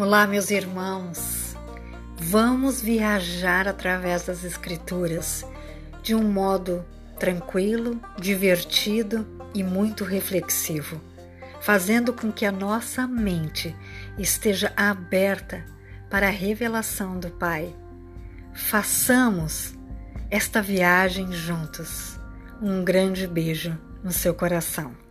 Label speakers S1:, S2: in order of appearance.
S1: Olá, meus irmãos. Vamos viajar através das Escrituras de um modo tranquilo, divertido e muito reflexivo, fazendo com que a nossa mente esteja aberta para a revelação do Pai. Façamos esta viagem juntos. Um grande beijo no seu coração.